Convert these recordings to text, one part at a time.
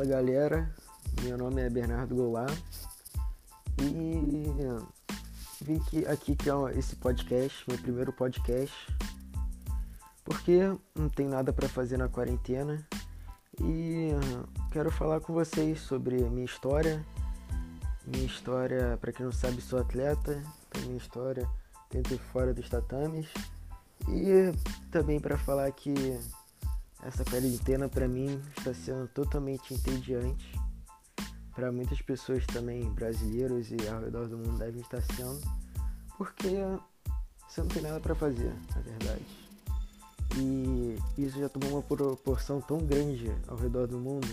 Fala galera, meu nome é Bernardo Goulart. E vim aqui, aqui é esse podcast, meu primeiro podcast, porque não tem nada para fazer na quarentena. E quero falar com vocês sobre minha história. Minha história, para quem não sabe, sou atleta, então minha história dentro e fora dos tatames. E também para falar que essa quarentena para mim está sendo totalmente entediante. Para muitas pessoas também, brasileiros e ao redor do mundo, devem estar sendo, porque você não tem nada para fazer, na verdade. E isso já tomou uma proporção tão grande ao redor do mundo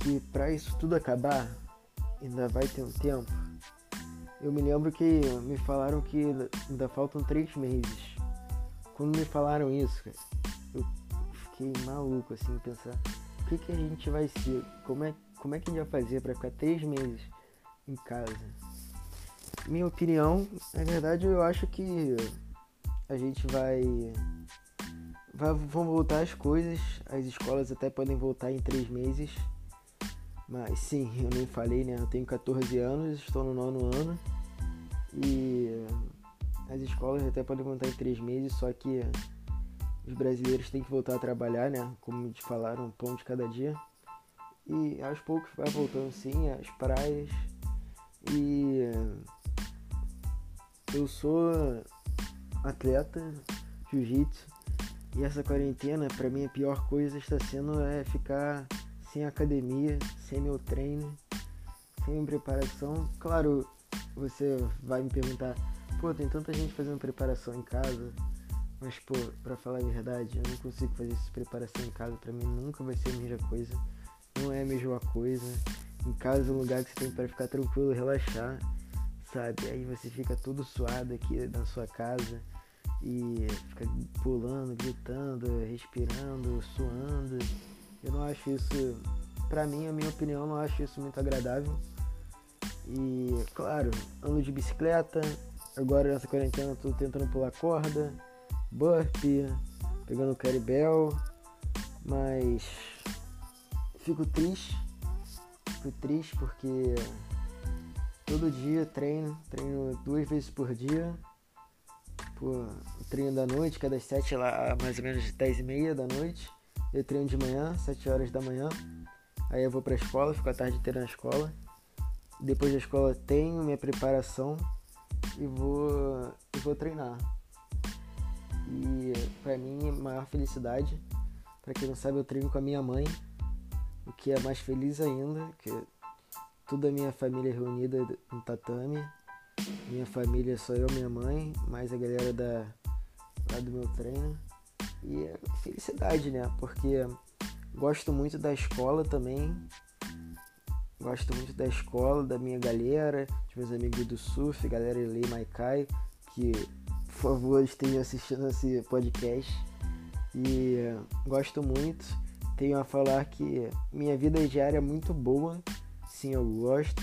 que para isso tudo acabar ainda vai ter um tempo. Eu me lembro que me falaram que ainda faltam três meses. Quando me falaram isso, cara, fiquei maluco assim, pensar o que, que a gente vai ser, como é, como é que a gente vai fazer para ficar três meses em casa. Minha opinião, na verdade eu acho que a gente vai, vai vão voltar as coisas, as escolas até podem voltar em três meses. Mas sim, eu nem falei, né? Eu tenho 14 anos, estou no nono ano e as escolas até podem voltar em três meses, só que os brasileiros têm que voltar a trabalhar, né? Como te falaram, um pão de cada dia. E aos poucos vai voltando sim as praias. E eu sou atleta, jiu-jitsu. E essa quarentena, para mim, a pior coisa está sendo é ficar sem academia, sem meu treino, sem preparação. Claro, você vai me perguntar, pô, tem tanta gente fazendo preparação em casa mas, pô, pra falar a verdade, eu não consigo fazer essa preparação em casa. Pra mim nunca vai ser a mesma coisa. Não é a mesma coisa. Em casa é um lugar que você tem para ficar tranquilo, relaxar, sabe? Aí você fica todo suado aqui na sua casa e fica pulando, gritando, respirando, suando. Eu não acho isso, pra mim, a minha opinião, não acho isso muito agradável. E, claro, ando de bicicleta. Agora nessa quarentena eu tô tentando pular corda burpee, pegando caribel, mas fico triste, fico triste porque todo dia treino, treino duas vezes por dia, por treino da noite, cada sete lá mais ou menos dez e meia da noite, eu treino de manhã, sete horas da manhã, aí eu vou pra escola, fico a tarde inteira na escola, depois da escola tenho minha preparação e vou, e vou treinar. E para mim, maior felicidade, para quem não sabe, eu treino com a minha mãe, o que é mais feliz ainda, que toda a minha família é reunida no tatame. Minha família só eu, minha mãe, mais a galera da, lá do meu treino. E é felicidade, né? Porque gosto muito da escola também. Gosto muito da escola, da minha galera, dos meus amigos do surf, galera Lei Maikai, que por favor, esteja assistindo esse podcast. E gosto muito. Tenho a falar que minha vida diária é muito boa. Sim, eu gosto.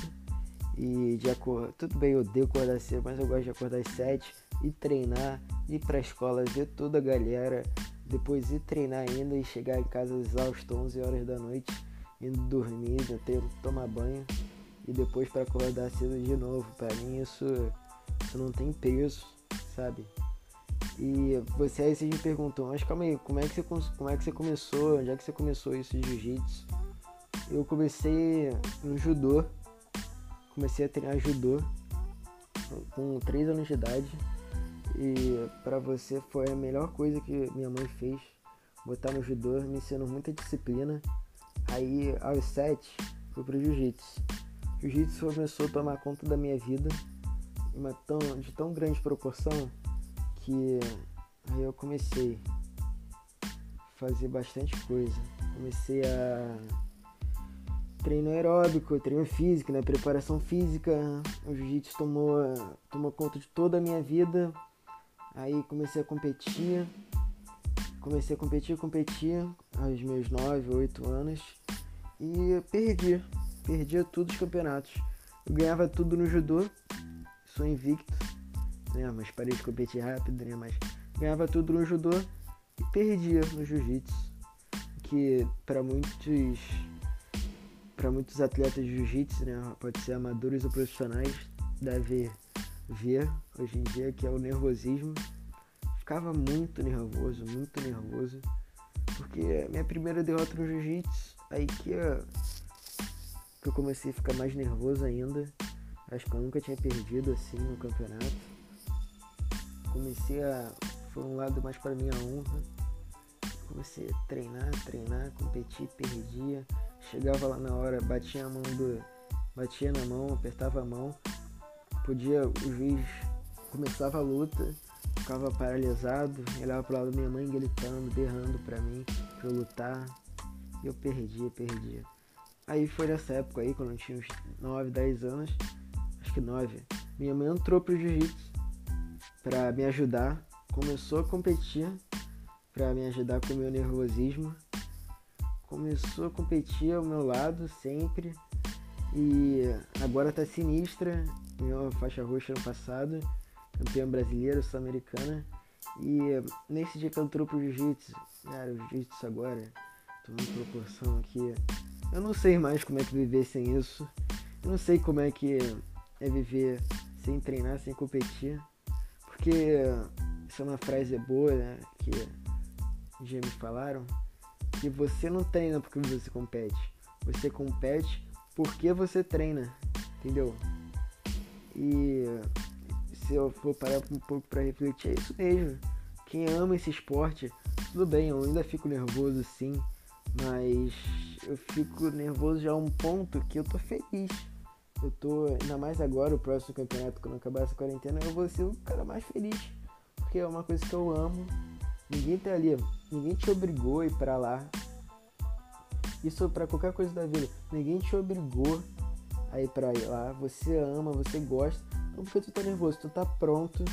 E de acordar. Tudo bem, eu odeio acordar cedo, mas eu gosto de acordar às 7 e treinar, ir pra escola, ver toda a galera. Depois ir treinar ainda e chegar em casa exausto 11 horas da noite, indo dormir, ter, tomar banho e depois para acordar cedo de novo. Para mim isso, isso não tem preço sabe? E você aí você me perguntou, mas calma aí, como é que você, como é que você começou? Onde é que você começou isso de jiu-jitsu? Eu comecei no judô, comecei a treinar judô com 3 anos de idade e para você foi a melhor coisa que minha mãe fez, botar no judô, me ensinou muita disciplina. Aí aos 7 fui pro jiu-jitsu. Jiu-jitsu começou a tomar conta da minha vida uma tão, de tão grande proporção que aí eu comecei a fazer bastante coisa. Comecei a treino aeróbico, treino físico, né? preparação física. O jiu-jitsu tomou, tomou conta de toda a minha vida. Aí comecei a competir. Comecei a competir, competir aos meus 9, 8 anos. E perdi. Perdi todos os campeonatos. Eu ganhava tudo no judô sou invicto, né? Mas parei de competir rápido, né? Mas ganhava tudo no judô e perdia no jiu-jitsu. Que para muitos para muitos atletas de jiu-jitsu, né, pode ser amadores ou profissionais, deve ver hoje em dia que é o nervosismo. Ficava muito nervoso, muito nervoso, porque minha primeira derrota no jiu-jitsu, aí que que eu comecei a ficar mais nervoso ainda. Acho que eu nunca tinha perdido assim no campeonato. Comecei a. Foi um lado mais para minha honra. Comecei a treinar, treinar, competir, perdia. Chegava lá na hora, batia a mão do. Batia na mão, apertava a mão. Podia, o juiz começava a luta, ficava paralisado, olhava pro lado da minha mãe gritando, berrando pra mim, pra eu lutar. E eu perdia, perdia. Aí foi nessa época aí, quando eu tinha uns 9, 10 anos, que 9, minha mãe entrou pro jiu-jitsu pra me ajudar, começou a competir pra me ajudar com o meu nervosismo. Começou a competir ao meu lado sempre e agora tá sinistra, uma faixa roxa ano passado, campeã brasileira, sul-americana. E nesse dia que ela entrou pro jiu-jitsu, cara, o jiu-jitsu agora tomando proporção aqui. Eu não sei mais como é que viver sem isso. Eu não sei como é que é viver sem treinar, sem competir. Porque isso é uma frase boa, né? Que já me falaram. Que você não treina porque você compete. Você compete porque você treina. Entendeu? E se eu for parar um pouco para refletir, é isso mesmo. Quem ama esse esporte, tudo bem, eu ainda fico nervoso sim, mas eu fico nervoso já a um ponto que eu tô feliz. Eu tô, ainda mais agora, o próximo campeonato, quando acabar essa quarentena, eu vou ser o cara mais feliz. Porque é uma coisa que eu amo. Ninguém tá ali, ninguém te obrigou a ir pra lá. Isso para qualquer coisa da vida. Ninguém te obrigou a ir pra lá. Você ama, você gosta. Não porque tu tá nervoso, tu tá pronto.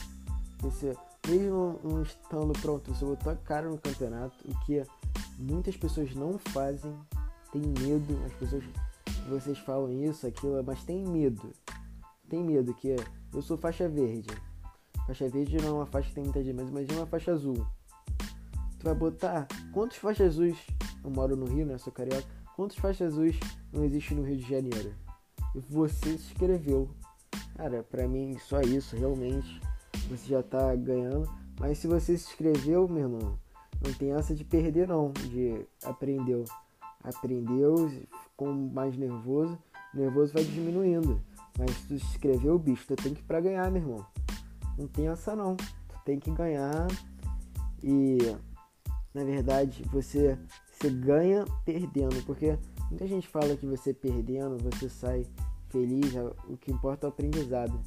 Você, mesmo não estando pronto, você botou a cara no campeonato. O que muitas pessoas não fazem. Tem medo. As pessoas. Vocês falam isso, aquilo, mas tem medo. Tem medo que eu sou faixa verde. Faixa verde não é uma faixa que tem muita gente, mas imagina uma faixa azul. Tu vai botar quantos faixas azuis? Eu moro no Rio, né? Sou carioca. Quantos faixas azuis não existe no Rio de Janeiro? E você se inscreveu. Cara, pra mim só isso, realmente. Você já tá ganhando. Mas se você se inscreveu, meu irmão, não tem essa de perder não. De aprendeu. Aprendeu, ficou mais nervoso. O nervoso vai diminuindo. Mas tu se inscreveu, bicho, tu tem que ir pra ganhar, meu irmão. Não tem essa não. Tu tem que ganhar e na verdade você, você ganha perdendo, porque muita gente fala que você perdendo, você sai feliz, o que importa é o aprendizado.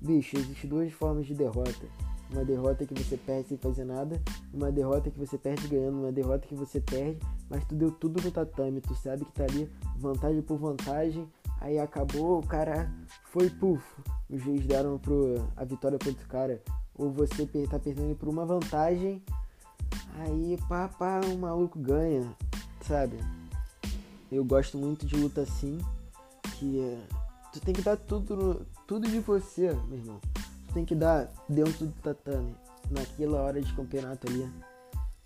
Bicho, existem duas formas de derrota. Uma derrota que você perde sem fazer nada, uma derrota que você perde ganhando, uma derrota que você perde, mas tu deu tudo no tatame, tu sabe que tá ali vantagem por vantagem, aí acabou, o cara foi puf, os juízes deram pro, a vitória pro outro cara, ou você tá perdendo por uma vantagem, aí pá, pá, o maluco ganha, sabe? Eu gosto muito de luta assim, que tu tem que dar tudo, tudo de você, meu irmão. Tem que dar dentro do tatame, naquela hora de campeonato ali.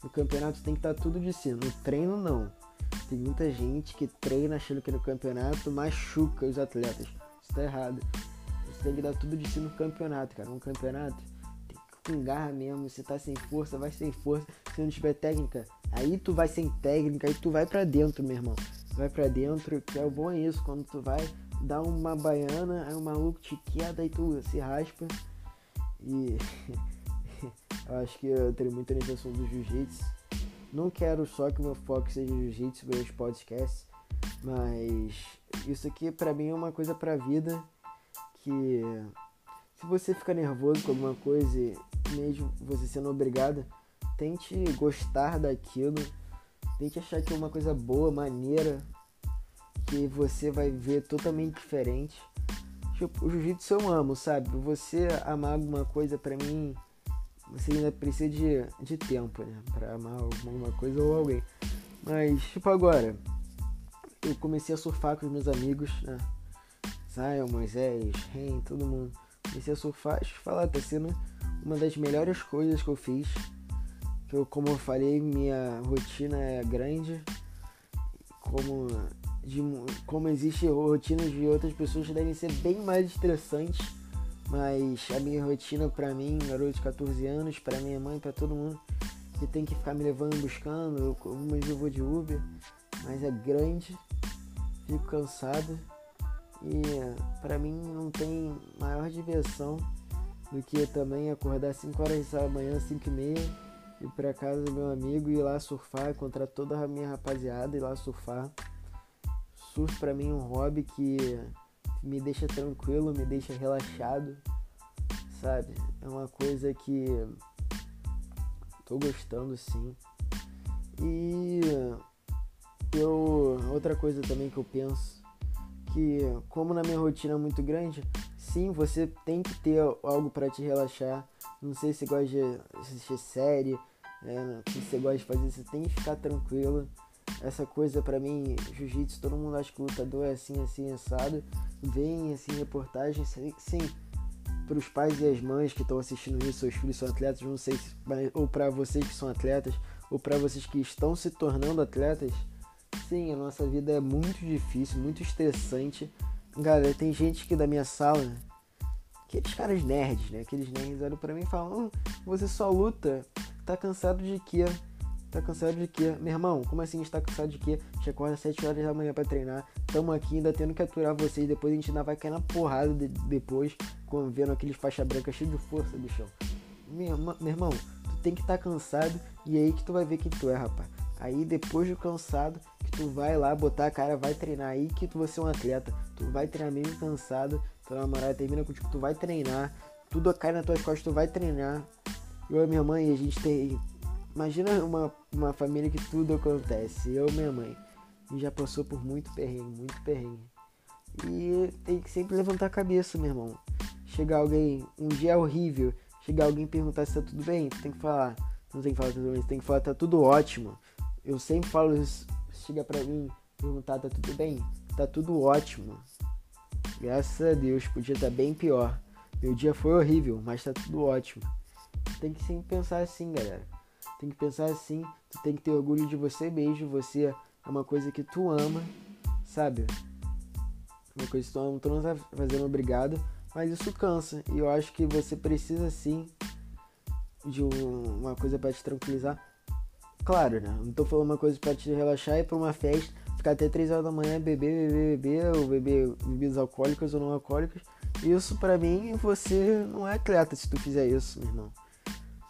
No campeonato tem que dar tudo de si, no treino não. Tem muita gente que treina achando que no campeonato machuca os atletas. Isso tá errado. Você tem que dar tudo de si no campeonato, cara. No campeonato tem que com garra mesmo. Se tá sem força, vai sem força. Se não tiver técnica, aí tu vai sem técnica, aí tu vai para dentro, meu irmão. Vai para dentro, que é o bom é isso. Quando tu vai dar uma baiana, aí o maluco te queda e tu se raspa. E eu acho que eu tenho muita intenção do jiu-jitsu. Não quero só que o meu foco seja jiu-jitsu, meus podcasts, mas isso aqui para mim é uma coisa pra vida que se você ficar nervoso com alguma coisa, mesmo você sendo obrigado, tente gostar daquilo, tente achar que é uma coisa boa, maneira, que você vai ver totalmente diferente. Tipo, o jiu-jitsu eu amo, sabe? Você amar alguma coisa pra mim, você ainda precisa de, de tempo, né? Pra amar alguma coisa ou alguém. Mas, tipo, agora, eu comecei a surfar com os meus amigos, né? Zion, Moisés, Ren, todo mundo. Comecei a surfar, deixa eu falar, tá sendo uma das melhores coisas que eu fiz. Que eu, como eu falei, minha rotina é grande. Como de como existe rotinas de outras pessoas que devem ser bem mais estressantes, mas a minha rotina para mim, garoto de 14 anos, para minha mãe, para todo mundo que tem que ficar me levando buscando, eu, eu vou de Uber, mas é grande, fico cansado e para mim não tem maior diversão do que também acordar 5 horas da manhã, 5 e meia, ir para casa do meu amigo e ir lá surfar, encontrar toda a minha rapaziada e ir lá surfar. Surf para mim é um hobby que me deixa tranquilo, me deixa relaxado, sabe? É uma coisa que tô gostando sim. E eu outra coisa também que eu penso que como na minha rotina é muito grande, sim, você tem que ter algo para te relaxar. Não sei se você gosta de assistir série, é, se você gosta de fazer, você tem que ficar tranquilo. Essa coisa para mim, jiu-jitsu, todo mundo acha que lutador é assim, assim, assado. Vem assim, reportagem, sim. Para os pais e as mães que estão assistindo isso, seus filhos são atletas, não sei se, ou para vocês que são atletas, ou para vocês que estão se tornando atletas, sim, a nossa vida é muito difícil, muito estressante Galera, tem gente aqui da minha sala, aqueles caras nerds, né? Aqueles nerds olham pra mim e falam: oh, Você só luta, tá cansado de quê? Tá cansado de quê? Meu irmão, como assim a gente tá cansado de quê? A gente acorda às 7 horas da manhã pra treinar. Tamo aqui ainda tendo que aturar vocês. Depois a gente ainda vai cair na porrada de, depois, vendo aqueles faixa branca cheio de força, bichão. Meu, meu irmão, tu tem que estar tá cansado e é aí que tu vai ver quem tu é, rapaz. Aí depois do cansado, que tu vai lá botar a cara, vai treinar aí que tu vai ser um atleta. Tu vai treinar mesmo cansado, tua namorada termina contigo, tu vai treinar, tudo cai nas tuas costas, tu vai treinar. Eu e minha mãe, a gente tem. Imagina uma, uma família que tudo acontece. Eu minha mãe. Já passou por muito perrengue, muito perrengue. E tem que sempre levantar a cabeça, meu irmão. Chegar alguém, um dia é horrível, chegar alguém e perguntar se tá tudo bem, tu tem que falar. Não tem que falar tudo bem, tu tem que falar tá tudo ótimo. Eu sempre falo isso, chega pra mim, perguntar, tá tudo bem? Tá tudo ótimo. Graças a Deus, podia estar tá bem pior. Meu dia foi horrível, mas tá tudo ótimo. Tem que sempre pensar assim, galera. Tem que pensar assim, tu tem que ter orgulho de você mesmo, você é uma coisa que tu ama, sabe? Uma coisa que tu ama, tu não tá fazendo obrigado, mas isso cansa. E eu acho que você precisa sim de uma coisa para te tranquilizar claro, né? Não tô falando uma coisa para te relaxar e para uma festa, ficar até 3 horas da manhã, beber, beber, beber, ou beber bebidas alcoólicas ou não alcoólicas. Isso para mim, você não é atleta se tu fizer isso, meu irmão.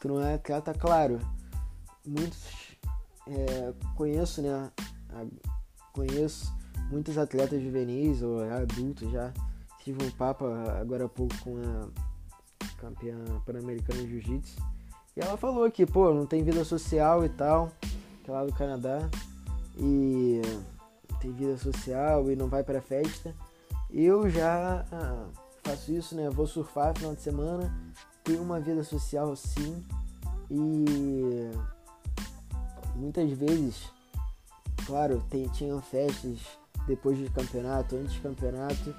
Tu não é atleta, claro. Muitos é, conheço, né? Conheço muitos atletas juvenis ou adultos já. Tive um papo agora há pouco com a campeã pan-americana de jiu-jitsu e ela falou que, pô, não tem vida social e tal, que é lá do Canadá, e tem vida social e não vai pra festa. Eu já ah, faço isso, né? Vou surfar final de semana, tenho uma vida social sim, e muitas vezes, claro, tem, tinham festas depois do campeonato, antes do campeonato,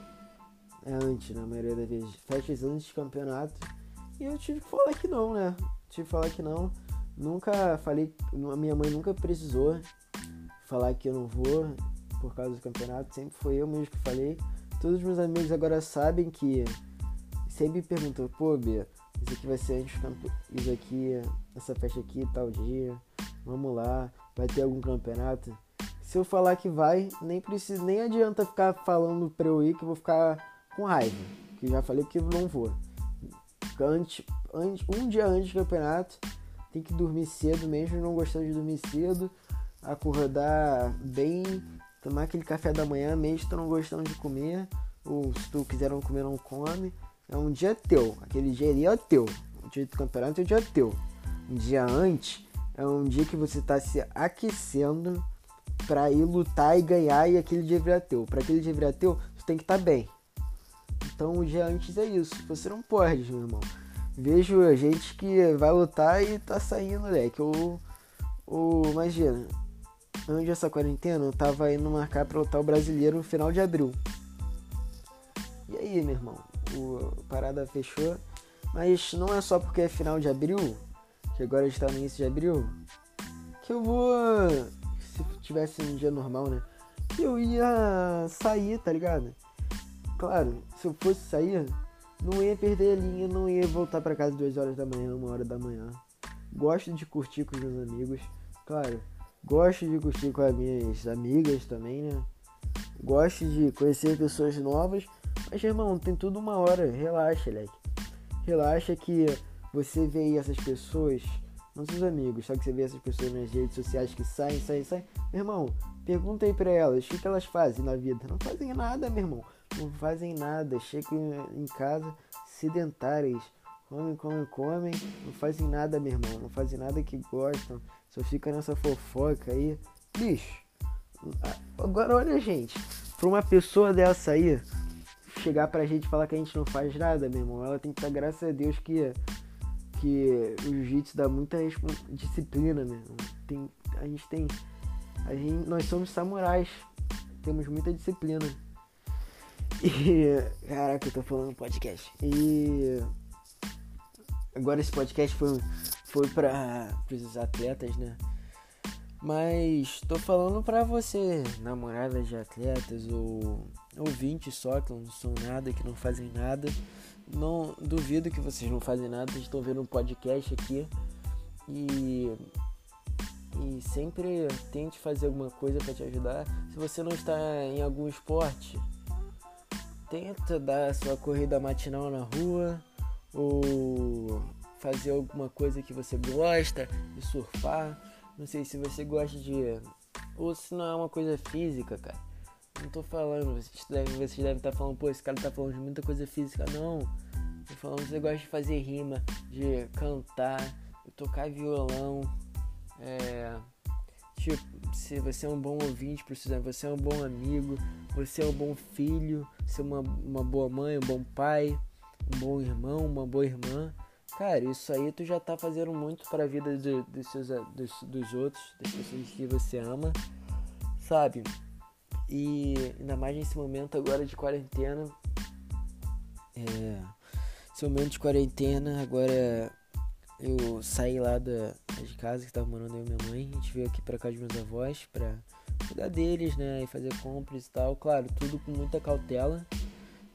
é antes na maioria das vezes, festas antes do campeonato, e eu tive que falar que não, né? te falar que não. Nunca falei, minha mãe nunca precisou falar que eu não vou por causa do campeonato, sempre foi eu mesmo que falei. Todos os meus amigos agora sabem que sempre perguntam, pô, Bia, isso aqui vai ser antes do campeonato, isso aqui, essa festa aqui, tal dia, vamos lá, vai ter algum campeonato. Se eu falar que vai, nem precisa, nem adianta ficar falando pra eu ir que eu vou ficar com raiva. Que já falei que não vou antes, antes, um dia antes do campeonato, tem que dormir cedo mesmo, não gostando de dormir cedo, acordar bem, tomar aquele café da manhã mesmo, tu não gostando de comer, ou se tu quiser não comer, não come. É um dia teu, aquele dia é teu. O dia do campeonato é um dia teu. Um dia antes é um dia que você está se aquecendo para ir lutar e ganhar e aquele dia virar teu. Para aquele dia virar teu, tu tem que estar tá bem. Então o dia antes é isso. Você não pode, meu irmão. Vejo a gente que vai lutar e tá saindo, moleque. Ou, ou imagina, antes dessa quarentena eu tava indo marcar pra lutar o brasileiro no final de abril. E aí, meu irmão? O, parada fechou. Mas não é só porque é final de abril, que agora está no início de abril, que eu vou. Se tivesse um dia normal, né? eu ia sair, tá ligado? Claro, se eu fosse sair, não ia perder a linha, não ia voltar para casa duas horas da manhã, uma hora da manhã. Gosto de curtir com os meus amigos, claro. Gosto de curtir com as minhas amigas também, né? Gosto de conhecer pessoas novas. Mas, irmão, tem tudo uma hora. Relaxa, leque. Relaxa que você vê essas pessoas, não seus amigos, só que você vê essas pessoas nas redes sociais que saem, saem, saem. Meu irmão, pergunta aí pra elas, o que, que elas fazem na vida? Não fazem nada, meu irmão. Não fazem nada. Chegam em casa sedentárias. Comem, comem, comem. Não fazem nada, meu irmão. Não fazem nada que gostam. Só fica nessa fofoca aí. Bicho, agora olha, gente. Pra uma pessoa dessa aí chegar pra gente e falar que a gente não faz nada, meu irmão, ela tem que estar, graças a Deus, que, que o jiu-jitsu dá muita disciplina, irmão. Tem, a gente tem. A gente, nós somos samurais. Temos muita disciplina. E. Caraca, eu tô falando podcast. E. Agora esse podcast foi foi para os atletas, né? Mas tô falando para você, namorada de atletas ou ouvintes só que não são nada, que não fazem nada. Não duvido que vocês não fazem nada, vocês estão vendo um podcast aqui e e sempre tente fazer alguma coisa para te ajudar. Se você não está em algum esporte, tenta dar a sua corrida matinal na rua ou fazer alguma coisa que você gosta, de surfar. Não sei se você gosta de. Ou se não é uma coisa física, cara. Não tô falando, vocês devem, vocês devem estar falando, pô, esse cara tá falando de muita coisa física. Não. Tô falando que você gosta de fazer rima, de cantar, de tocar violão. É. Tipo, se você é um bom ouvinte, precisa, você é um bom amigo, você é um bom filho, você é uma, uma boa mãe, um bom pai, um bom irmão, uma boa irmã. Cara, isso aí tu já tá fazendo muito para a vida seus, dos, dos outros, das pessoas que você ama, sabe? E ainda mais nesse momento agora de quarentena. É, esse momento de quarentena, agora eu saí lá da, de casa que tava morando eu e minha mãe. A gente veio aqui pra casa dos meus avós pra cuidar deles, né? E fazer compras e tal. Claro, tudo com muita cautela.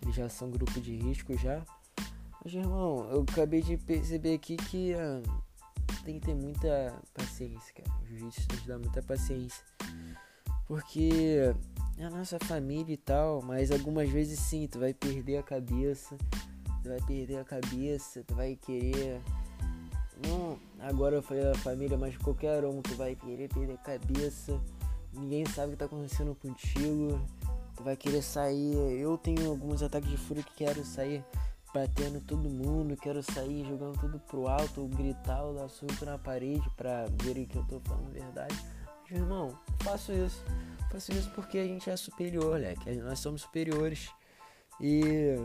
Eles já são grupo de risco já. Mas, irmão, eu acabei de perceber aqui que uh, tem que ter muita paciência, cara. O jiu-jitsu tem que dar muita paciência. Porque é a nossa família e tal, mas algumas vezes sim, tu vai perder a cabeça. Tu vai perder a cabeça, tu vai querer. Não, agora foi a família, mas qualquer um, tu vai querer perder a cabeça. Ninguém sabe o que tá acontecendo contigo. Tu vai querer sair. Eu tenho alguns ataques de fúria que quero sair batendo todo mundo, quero sair jogando tudo pro alto, gritar ou dar surto na parede pra verem que eu tô falando verdade. Irmão, faço isso. Faço isso porque a gente é superior, moleque. Nós somos superiores. E.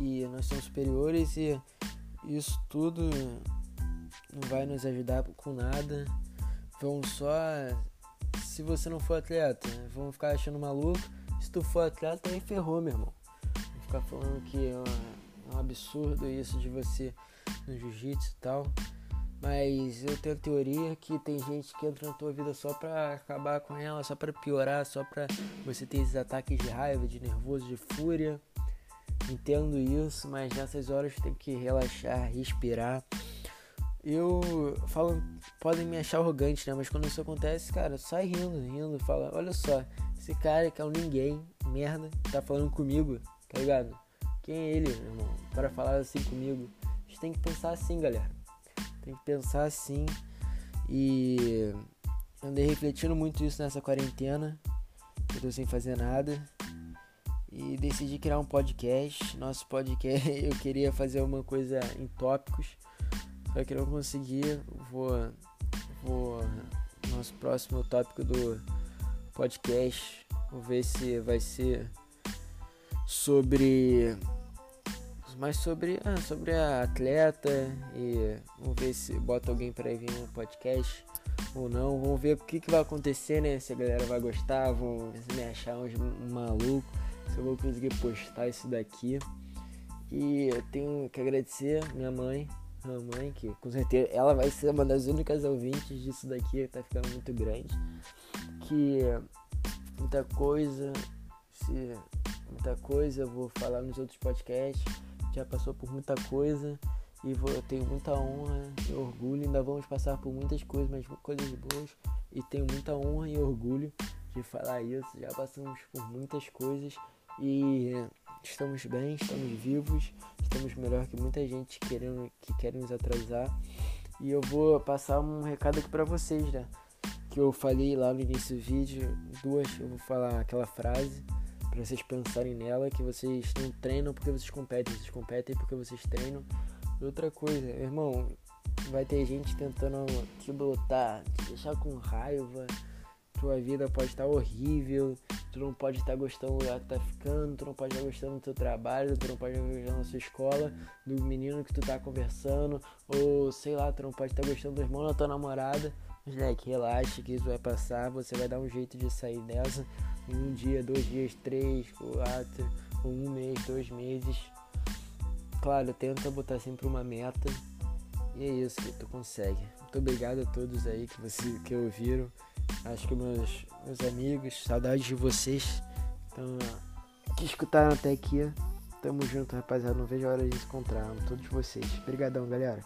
E nós somos superiores e isso tudo não vai nos ajudar com nada. Vão só. Se você não for atleta, vão ficar achando maluco. Se tu for atleta, aí ferrou, meu irmão ficar falando que é, é um absurdo isso de você no jiu-jitsu e tal. Mas eu tenho a teoria que tem gente que entra na tua vida só pra acabar com ela, só pra piorar, só pra você ter esses ataques de raiva, de nervoso, de fúria. Entendo isso, mas nessas horas tem que relaxar, respirar. Eu falo, podem me achar arrogante, né? Mas quando isso acontece, cara, sai rindo, rindo, fala, olha só, esse cara que é um ninguém, merda, tá falando comigo, tá ligado? Quem é ele, meu irmão, para falar assim comigo? A gente tem que pensar assim, galera. Tem que pensar assim. E andei refletindo muito isso nessa quarentena. Eu tô sem fazer nada. E decidi criar um podcast. Nosso podcast, eu queria fazer uma coisa em tópicos. Só que não consegui. Vou. Vou. Nosso próximo tópico do podcast. Vou ver se vai ser sobre mais sobre ah, sobre a atleta e vamos ver se bota alguém para vir no podcast ou não. Vamos ver o que, que vai acontecer, né? Se a galera vai gostar, vão me achar uns maluco, se eu vou conseguir postar isso daqui. E eu tenho que agradecer minha mãe, minha mãe, que com certeza ela vai ser uma das únicas ouvintes disso daqui, tá ficando muito grande. Que muita coisa, se muita coisa, vou falar nos outros podcasts, já passou por muita coisa e vou, eu tenho muita honra e orgulho, ainda vamos passar por muitas coisas, mas coisas boas e tenho muita honra e orgulho de falar isso, já passamos por muitas coisas e estamos bem, estamos vivos, estamos melhor que muita gente querendo que quer nos atrasar. E eu vou passar um recado aqui para vocês, né? Que eu falei lá no início do vídeo, duas, eu vou falar aquela frase para vocês pensarem nela, que vocês não treinam porque vocês competem, vocês competem porque vocês treinam. Outra coisa, irmão, vai ter gente tentando te botar, te deixar com raiva, tua vida pode estar horrível, tu não pode estar gostando do lugar que tá ficando, tu não pode estar gostando do teu trabalho, tu não pode estar gostando da sua escola, do menino que tu tá conversando, ou sei lá, tu não pode estar gostando do irmão da tua namorada. Moleque, relaxa que isso vai passar, você vai dar um jeito de sair dessa em um dia, dois dias, três, quatro, um mês, dois meses. Claro, tenta botar sempre uma meta. E é isso que tu consegue. Muito obrigado a todos aí que, você, que ouviram. Acho que meus, meus amigos, saudades de vocês. Então, que escutaram até aqui. Tamo junto, rapaziada. Não vejo a hora de se encontrar. Todos vocês. Obrigadão, galera.